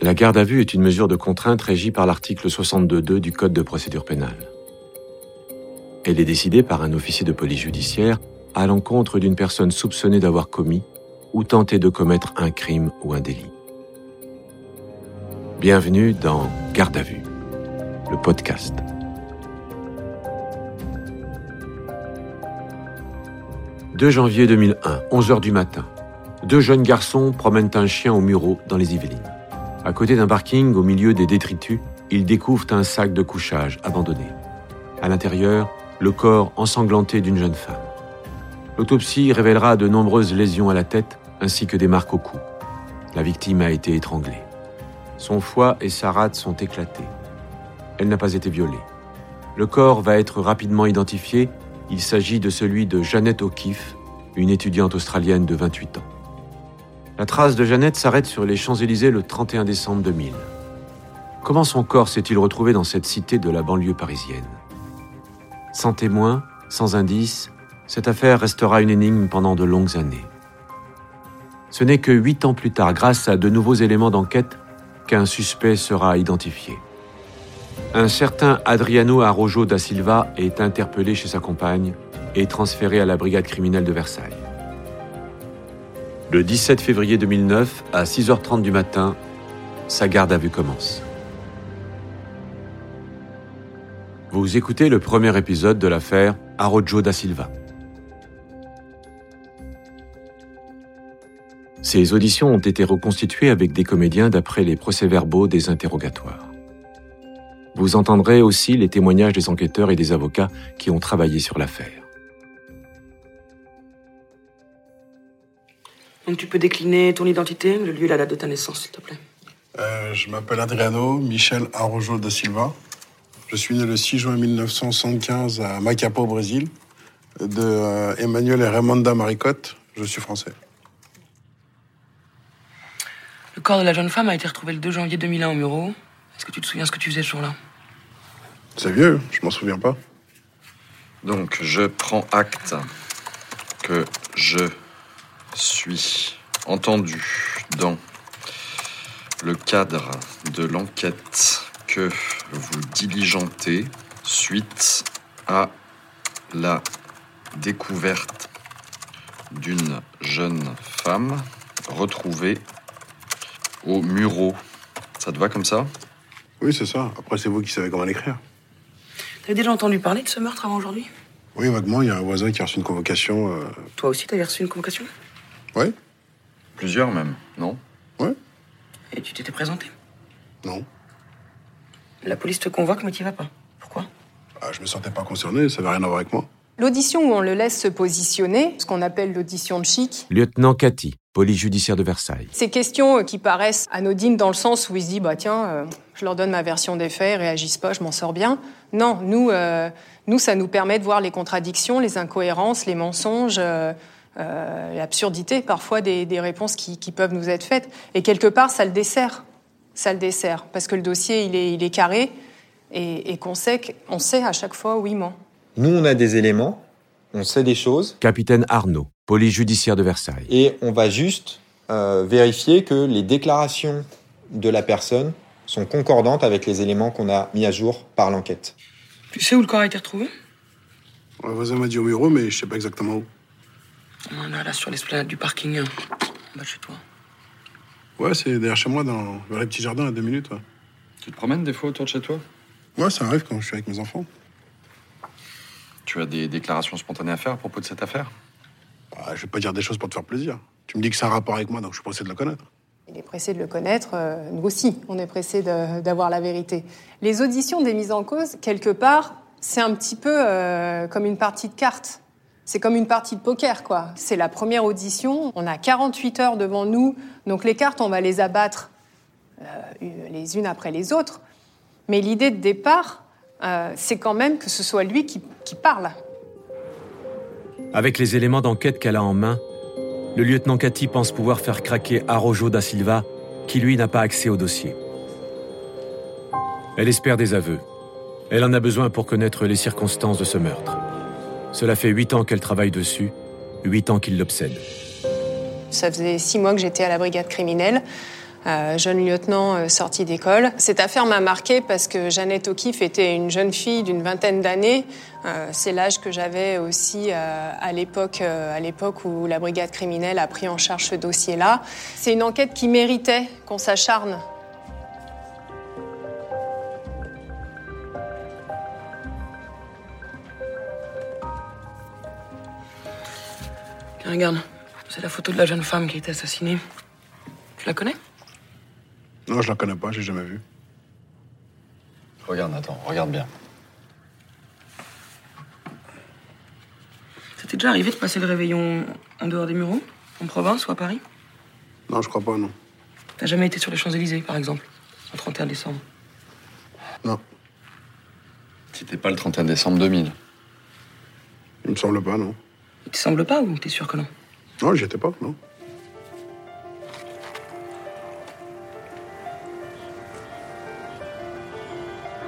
La garde à vue est une mesure de contrainte régie par l'article 62.2 du Code de procédure pénale. Elle est décidée par un officier de police judiciaire à l'encontre d'une personne soupçonnée d'avoir commis ou tenté de commettre un crime ou un délit. Bienvenue dans Garde à vue, le podcast. « 2 janvier 2001, 11h du matin. Deux jeunes garçons promènent un chien au mureau dans les Yvelines. À côté d'un parking, au milieu des détritus, ils découvrent un sac de couchage abandonné. À l'intérieur, le corps ensanglanté d'une jeune femme. L'autopsie révélera de nombreuses lésions à la tête ainsi que des marques au cou. La victime a été étranglée. Son foie et sa rate sont éclatés. Elle n'a pas été violée. Le corps va être rapidement identifié. Il s'agit de celui de Jeannette O'Keefe, une étudiante australienne de 28 ans. La trace de Jeannette s'arrête sur les Champs-Élysées le 31 décembre 2000. Comment son corps s'est-il retrouvé dans cette cité de la banlieue parisienne? Sans témoin, sans indice, cette affaire restera une énigme pendant de longues années. Ce n'est que huit ans plus tard, grâce à de nouveaux éléments d'enquête, qu'un suspect sera identifié. Un certain Adriano Arrojo da Silva est interpellé chez sa compagne et transféré à la brigade criminelle de Versailles. Le 17 février 2009, à 6h30 du matin, sa garde à vue commence. Vous écoutez le premier épisode de l'affaire Arrojo da Silva. Ces auditions ont été reconstituées avec des comédiens d'après les procès-verbaux des interrogatoires. Vous entendrez aussi les témoignages des enquêteurs et des avocats qui ont travaillé sur l'affaire. Donc tu peux décliner ton identité, le lieu et la date de ta naissance, s'il te plaît. Euh, je m'appelle Adriano Michel Arrojo da Silva. Je suis né le 6 juin 1975 à Macapá, au Brésil, de euh, Emmanuel et Raymanda Maricotte. Je suis français. Le corps de la jeune femme a été retrouvé le 2 janvier 2001 au Muro. Est-ce que tu te souviens ce que tu faisais ce jour-là? C'est vieux, je m'en souviens pas. Donc, je prends acte que je suis entendu dans le cadre de l'enquête que vous diligentez suite à la découverte d'une jeune femme retrouvée au Muro. Ça te va comme ça? Oui, c'est ça. Après, c'est vous qui savez comment l'écrire. T'avais déjà entendu parler de ce meurtre avant aujourd'hui? Oui, vaguement, il y a un voisin qui a reçu une convocation. euh, Toi aussi, t'avais reçu une convocation? Ouais Plusieurs même, non Ouais Et tu t'étais présenté Non. La police te convoque, mais t'y vas pas. Pourquoi Ah, je me sentais pas concerné, ça n'avait rien à voir avec moi. L'audition où on le laisse se positionner, ce qu'on appelle l'audition de chic, Lieutenant Cathy, police judiciaire de Versailles. ces questions euh, qui paraissent anodines dans le sens où il se dit bah tiens, euh, je leur donne ma version des faits, ils réagissent pas, je m'en sors bien. Non, nous, euh, nous, ça nous permet de voir les contradictions, les incohérences, les mensonges, euh, euh, l'absurdité parfois des, des réponses qui, qui peuvent nous être faites. Et quelque part, ça le dessert, ça le dessert, parce que le dossier il est, il est carré et, et qu'on sait, qu'on sait à chaque fois où il ment. Nous, on a des éléments, on sait des choses, Capitaine Arnaud, police judiciaire de Versailles. et on va juste euh, vérifier que les déclarations de la personne sont concordantes avec les éléments qu'on a mis à jour par l'enquête. Tu sais où le corps a été retrouvé? Un voisin m'a dit au bureau, mais je sais pas exactement où. On est là, sur l'esplanade du parking, hein, bas de chez toi. Ouais, c'est derrière chez moi, dans, vers les petits jardins, à deux minutes. Ouais, Tu te promènes des fois autour de chez toi? Ouais ça arrive quand je suis avec mes enfants. Tu as des déclarations spontanées à faire à propos de cette affaire? Ah, je vais pas dire des choses pour te faire plaisir. Tu me dis que c'est un rapport avec moi, donc je suis pressé de le connaître. Il est pressé de le connaître, euh, nous aussi, on est pressé de- d'avoir la vérité. Les auditions des mises en cause, quelque part, c'est un petit peu euh, comme une partie de cartes. C'est comme une partie de poker, quoi. C'est la première audition, on a 48 heures devant nous, donc les cartes, on va les abattre euh, les unes après les autres. Mais l'idée de départ, euh, c'est quand même que ce soit lui qui, qui parle. Avec les éléments d'enquête qu'elle a en main, le lieutenant Cathy pense pouvoir faire craquer Arrojo da Silva, qui lui n'a pas accès au dossier. Elle espère des aveux. Elle en a besoin pour connaître les circonstances de ce meurtre. Cela fait huit ans qu'elle travaille dessus, huit ans qu'il l'obsède. Ça faisait six mois que j'étais à la brigade criminelle. euh, jeune lieutenant euh, sorti d'école. Cette affaire m'a marquée parce que Jeannette O'Keeffe était une jeune fille d'une vingtaine d'années. Euh, c'est l'âge que j'avais aussi à l'époque, où la brigade criminelle a pris en charge ce dossier-là. C'est une enquête qui méritait qu'on s'acharne regarde, c'est la photo de la jeune femme qui a été assassinée. Tu la connais? Non, je la connais pas, j'ai jamais vu. Regarde, Nathan, regarde bien. C'était déjà arrivé de passer le réveillon en dehors des mureaux En province ou à Paris? Non, je crois pas, non. T'as jamais été sur les Champs-Élysées, par exemple, le 31 décembre? Non. C'était pas le 31 décembre 2000 Il me semble pas, non. Il te semble pas ou t'es sûr que non? Non, j'étais pas, non.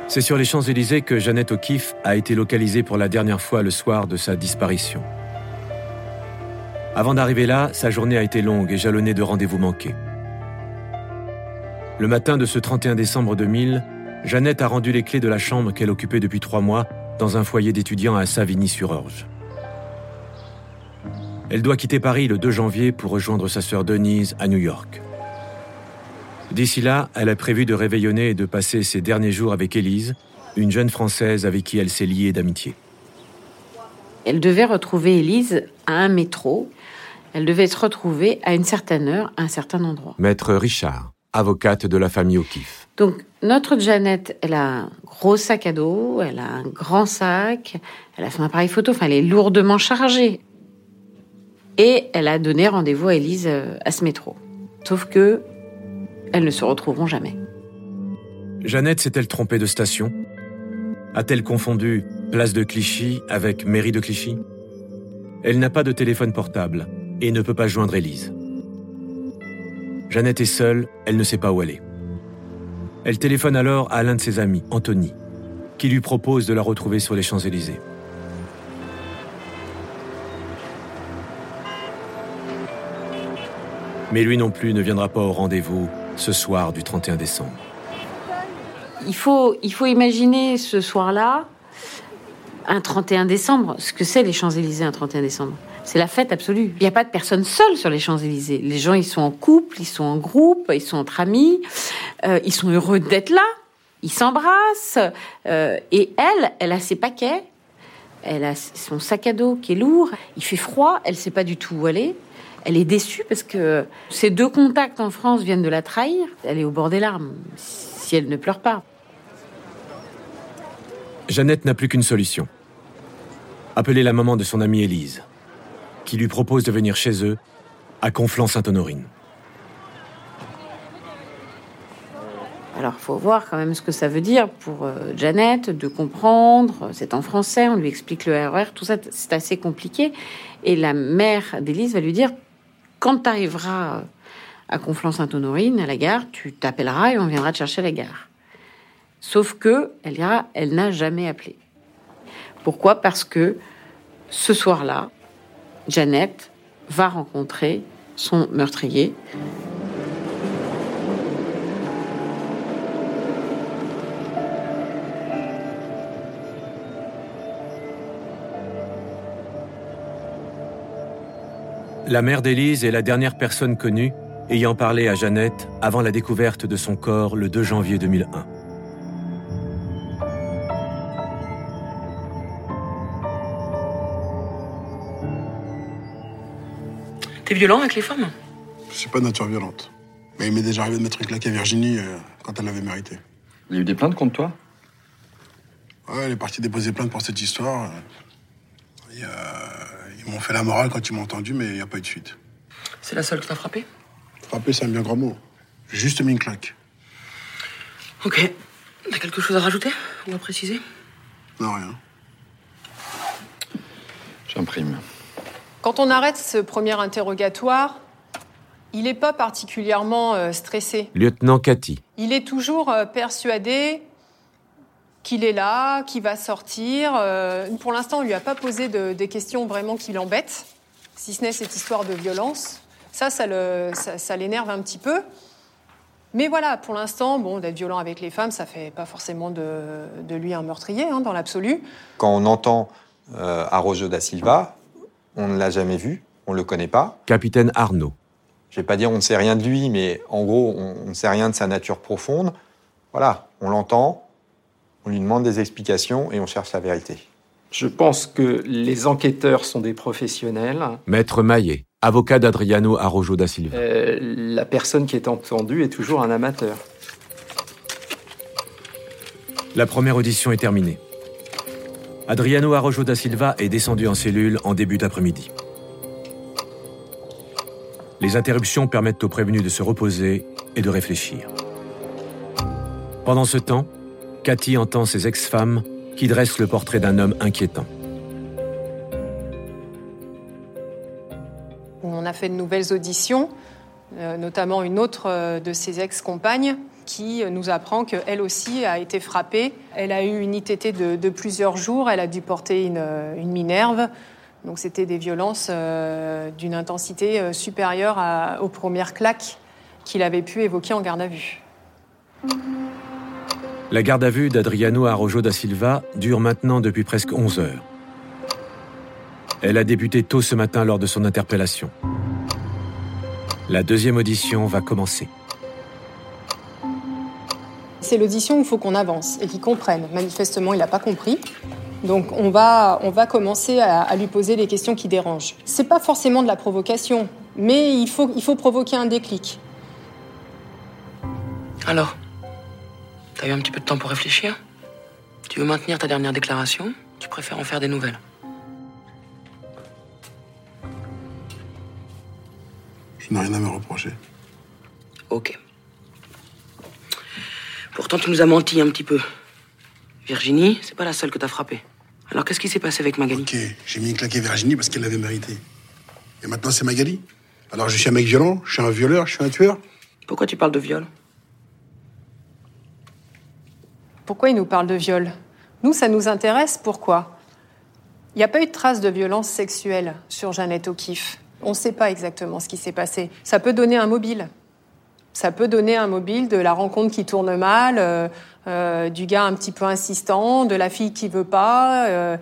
C'est sur les Champs-Élysées que Jeannette O'Keeffe a été localisée pour la dernière fois le soir de sa disparition. Avant d'arriver là, sa journée a été longue et jalonnée de rendez-vous manqués. Le matin de ce 31 décembre 2000, Jeannette a rendu les clés de la chambre qu'elle occupait depuis trois mois dans un foyer d'étudiants à Savigny-sur-Orge. Elle doit quitter Paris le 2 janvier pour rejoindre sa sœur Denise à New York. D'ici là, elle a prévu de réveillonner et de passer ses derniers jours avec Élise, une jeune Française avec qui elle s'est liée d'amitié. Elle devait retrouver Élise à un métro. Elle devait se retrouver à une certaine heure, à un certain endroit. Maître Richard, avocate de la famille O'Keeffe. Donc, notre Jeannette, elle a un gros sac à dos, elle a un grand sac, elle a son appareil photo, enfin, elle est lourdement chargée. Et elle a donné rendez-vous à Élise euh, à ce métro. Sauf que elles ne se retrouveront jamais. Jeannette s'est-elle trompée de station? A-t-elle confondu place de Clichy avec mairie de Clichy? Elle n'a pas de téléphone portable et ne peut pas joindre Élise. Jeannette est seule, elle ne sait pas où est. Elle téléphone alors à l'un de ses amis, Anthony, qui lui propose de la retrouver sur les Champs-Élysées. Mais lui non plus ne viendra pas au rendez-vous ce soir du 31 décembre. Il faut, il faut imaginer ce soir-là, un 31 décembre, ce que c'est les Champs-Élysées un 31 décembre? C'est la fête absolue. Il n'y a pas de personne seule sur les Champs-Élysées. Les gens, ils sont en couple, ils sont en groupe, ils sont entre amis, euh, ils sont heureux d'être là, ils s'embrassent. Euh, et elle, elle a ses paquets, elle a son sac à dos qui est lourd, il fait froid, elle ne sait pas du tout où aller elle est déçue parce que ces deux contacts en France viennent de la trahir. Elle est au bord des larmes, si elle ne pleure pas. Jeannette n'a plus qu'une solution. Appeler la maman de son amie Élise, qui lui propose de venir chez eux, à Conflans-Sainte-Honorine. Alors, il faut voir quand même ce que ça veut dire pour euh, Jeannette de comprendre. C'est en français, on lui explique le RER, e tout ça, c'est assez compliqué. Et la mère d'Élise va lui dire quand tu arriveras à Conflans-Sainte-Honorine, à la gare, tu t'appelleras et on viendra te chercher à la gare. Sauf que, elle dira, elle n'a jamais appelé. Pourquoi? Parce que ce soir-là, Jeannette va rencontrer son meurtrier. La mère d'Élise est la dernière personne connue ayant parlé à Jeannette avant la découverte de son corps le 2 janvier 2001. T'es violent avec les femmes? Je suis pas de nature violente. Mais il m'est déjà arrivé de mettre une à Virginie euh, quand elle l'avait mérité. Il y a eu des plaintes contre toi? Ouais, elle est partie déposer plainte pour cette histoire. Il y a ils m'ont fait la morale quand ils m'ont entendu, mais il n'y a pas eu de suite. C'est la seule qui t'a frappé? Frappé, c'est un bien grand mot. J'ai juste mis une claque. Ok. T'as quelque chose à rajouter On va préciser? Non, rien. J'imprime. Quand on arrête ce premier interrogatoire, il n'est pas particulièrement euh, stressé. Lieutenant Cathy. Il est toujours euh, persuadé qu'il est là, qu'il va sortir. Euh, pour l'instant, on lui a pas posé des questions vraiment qui l'embêtent, si ce n'est cette histoire de violence. Ça, ça l'énerve un petit peu. Mais voilà, pour l'instant, bon, d'être violent avec les femmes, ça fait pas forcément de, lui un meurtrier, hein, dans l'absolu. Quand on entend euh, Arrojo da Silva, on ne l'a jamais vu, on ne le connaît pas. Capitaine Arnaud. Je vais pas dire on ne sait rien de lui, mais en gros, on ne sait rien de sa nature profonde. Voilà, on l'entend, on lui demande des explications et on cherche la vérité. Je pense que les enquêteurs sont des professionnels. Maître Maillet, avocat d'Adriano Arrojo da Silva. Euh, la personne qui est entendue est toujours un amateur. La première audition est terminée. Adriano Arrojo da Silva est descendu en cellule en début d'après-midi. Les interruptions permettent aux prévenus de se reposer et de réfléchir. Pendant ce temps, Cathy entend ses ex-femmes qui dressent le portrait d'un homme inquiétant. On a fait de nouvelles auditions, euh, notamment une autre euh, de ses ex-compagnes qui nous apprend qu'elle aussi a été frappée. Elle a eu une ITT de, plusieurs jours, elle a dû porter une, une minerve. Donc c'était des violences euh, d'une intensité supérieure aux premières claques qu'il avait pu évoquer en garde à vue. La garde à vue d'Adriano Arrojo da Silva dure maintenant depuis presque 11 heures. Elle a débuté tôt ce matin lors de son interpellation. La deuxième audition va commencer. C'est l'audition où il faut qu'on avance et qu'il comprenne. Manifestement, il n'a pas compris. Donc on va, on va commencer à, à, lui poser les questions qui dérangent. C'est pas forcément de la provocation, mais il faut, il faut provoquer un déclic. Alors? T'as eu un petit peu de temps pour réfléchir? Tu veux maintenir ta dernière déclaration? Tu préfères en faire des nouvelles? Je n'ai rien à me reprocher. Ok. Pourtant, tu nous as menti un petit peu. Virginie, c'est pas la seule que t'as frappée. Alors, qu'est-ce qui s'est passé avec Magali? Ok, j'ai mis une claque à Virginie parce qu'elle l'avait mérité. Et maintenant, c'est Magali? Alors, je suis un mec violent, je suis un violeur, je suis un tueur? Pourquoi tu parles de viol? Pourquoi il nous parle de viol? Nous, ça nous intéresse. Pourquoi? Il n'y a pas eu de traces de violence sexuelle sur Jeannette O'Keeffe. On ne sait pas exactement ce qui s'est passé. Ça peut donner un mobile. Ça peut donner un mobile de la rencontre qui tourne mal, euh, euh, du gars un petit peu insistant, de la fille qui veut pas, euh,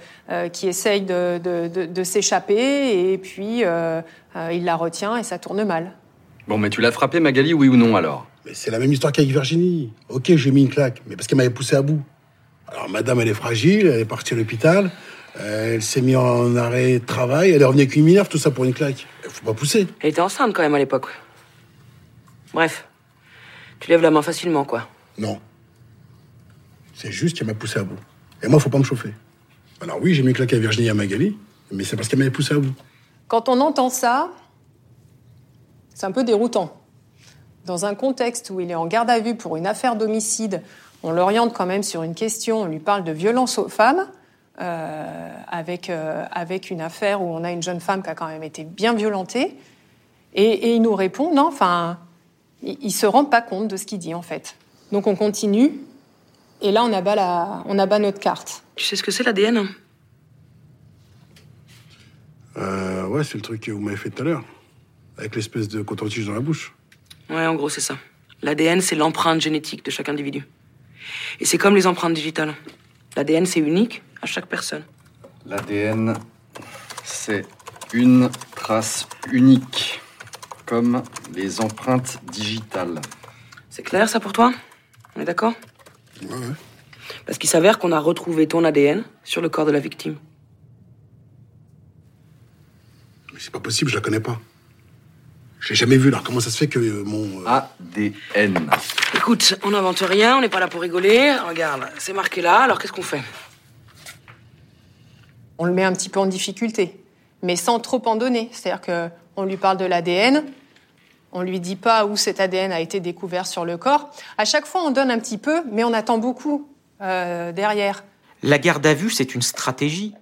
qui essaye de, de s'échapper, et puis il la retient et ça tourne mal. Bon, mais tu l'as frappé, Magali, oui ou non alors? Mais c'est la même histoire qu'avec Virginie. Ok, j'ai mis une claque, mais parce qu'elle m'avait poussé à bout. Alors, madame, elle est fragile, elle est partie à l'hôpital, euh, elle s'est mise en arrêt de travail, elle est revenue avec une minerve, tout ça pour une claque. Faut pas pousser. Elle était enceinte quand même à l'époque. Bref, tu lèves la main facilement, quoi. Non. C'est juste qu'elle m'a poussé à bout. Et moi, faut pas me chauffer. Alors oui, j'ai mis une claque à Virginie et à Magali, mais c'est parce qu'elle m'avait poussé à bout. Quand on entend ça, c'est un peu déroutant dans un contexte où il est en garde à vue pour une affaire d'homicide, on l'oriente quand même sur une question, on lui parle de violence aux femmes, euh, avec, euh, avec une affaire où on a une jeune femme qui a quand même été bien violentée, et, il nous répond, non, enfin, il, ne se rend pas compte de ce qu'il dit en fait. Donc on continue, et là on abat, la, on abat notre carte. Tu sais ce que c'est l'ADN euh, Ouais, c'est le truc que vous m'avez fait tout à l'heure, avec l'espèce de coton-tige dans la bouche. Ouais, en gros, c'est ça. L'ADN, c'est l'empreinte génétique de chaque individu. Et c'est comme les empreintes digitales. L'ADN, c'est unique à chaque personne. L'ADN, c'est une trace unique, comme les empreintes digitales. C'est clair, ça, pour toi? On est d'accord? Ouais, Parce qu'il s'avère qu'on a retrouvé ton ADN sur le corps de la victime. Mais c'est pas possible, je la connais pas. Je l'ai jamais vu, alors comment ça se fait que mon... Euh, ADN. Écoute, on n'invente rien, on n'est pas là pour rigoler. Regarde, c'est marqué là, alors qu'est-ce qu'on fait? On le met un petit peu en difficulté, mais sans trop en donner. C'est-à-dire qu'on lui parle de l'ADN, on lui dit pas où cet ADN a été découvert sur le corps. À chaque fois, on donne un petit peu, mais on attend beaucoup euh, derrière. La garde à vue, c'est une stratégie.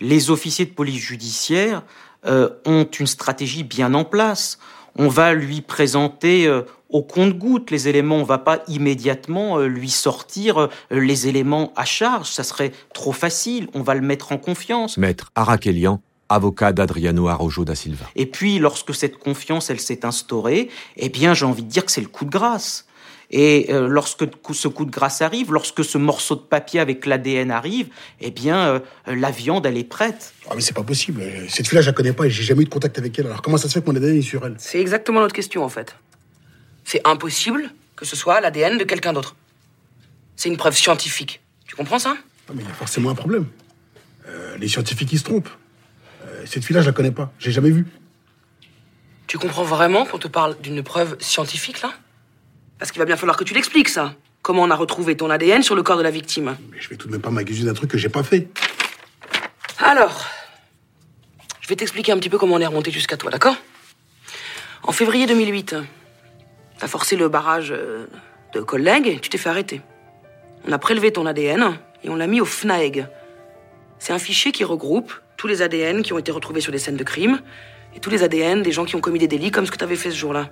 Les officiers de police judiciaire euh, ont une stratégie bien en place. On va lui présenter euh, au compte-goutte les éléments. On va pas immédiatement euh, lui sortir les éléments à charge. Ça serait trop facile. On va le mettre en confiance. Maître Arakelian, avocat d'Adriano Arrojo da Silva. Et puis, lorsque cette confiance, elle s'est instaurée, eh bien, j'ai envie de dire que c'est le coup de grâce. Et euh, lorsque ce coup de grâce arrive, lorsque ce morceau de papier avec l'ADN arrive, eh bien, euh, la viande, elle est prête. Ah, mais c'est pas possible. Cette fille-là, je la connais pas et j'ai jamais eu de contact avec elle. Alors comment ça se fait que mon ADN est sur elle? C'est exactement notre question, en fait. C'est impossible que ce soit l'ADN de quelqu'un d'autre. C'est une preuve scientifique. Tu comprends ça? Ah, Mais il y a forcément un problème. Euh, les scientifiques, ils se trompent. Euh, cette fille-là, je la connais pas. J'ai jamais vu. Tu comprends vraiment qu'on te parle d'une preuve scientifique, là? Parce qu'il va bien falloir que tu l'expliques, ça. Comment on a retrouvé ton ADN sur le corps de la victime Mais je vais tout de même pas m'accuser d'un truc que j'ai pas fait. Alors, je vais t'expliquer un petit peu comment on est remonté jusqu'à toi, d'accord? En février 2008, t'as forcé le barrage euh, de collègues et tu t'es fait arrêter. On a prélevé ton ADN et on l'a mis au FNAEG. C'est un fichier qui regroupe tous les ADN qui ont été retrouvés sur des scènes de crime et tous les ADN des gens qui ont commis des délits comme ce que tu avais fait ce jour-là.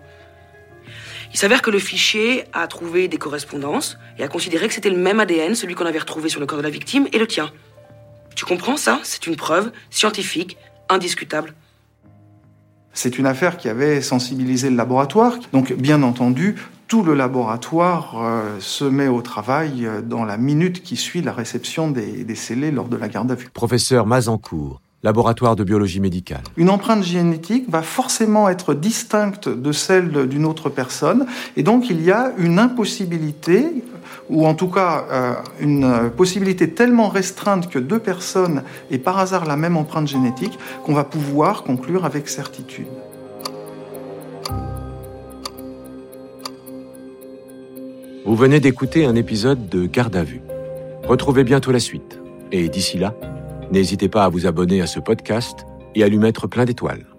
Il s'avère que le fichier a trouvé des correspondances et a considéré que c'était le même ADN, celui qu'on avait retrouvé sur le corps de la victime, et le tien. Tu comprends ça? C'est une preuve scientifique, indiscutable. C'est une affaire qui avait sensibilisé le laboratoire. Donc, bien entendu, tout le laboratoire euh, se met au travail euh, dans la minute qui suit la réception des, des scellés lors de la garde à vue. Professeur Mazancourt, laboratoire de biologie médicale. Une empreinte génétique va forcément être distincte de celle d'une autre personne, et donc il y a une impossibilité, ou en tout cas euh, une possibilité tellement restreinte que deux personnes aient par hasard la même empreinte génétique qu'on va pouvoir conclure avec certitude. Vous venez d'écouter un épisode de Garde à vue. Retrouvez bientôt la suite. Et d'ici là, n'hésitez pas à vous abonner à ce podcast et à lui mettre plein d'étoiles.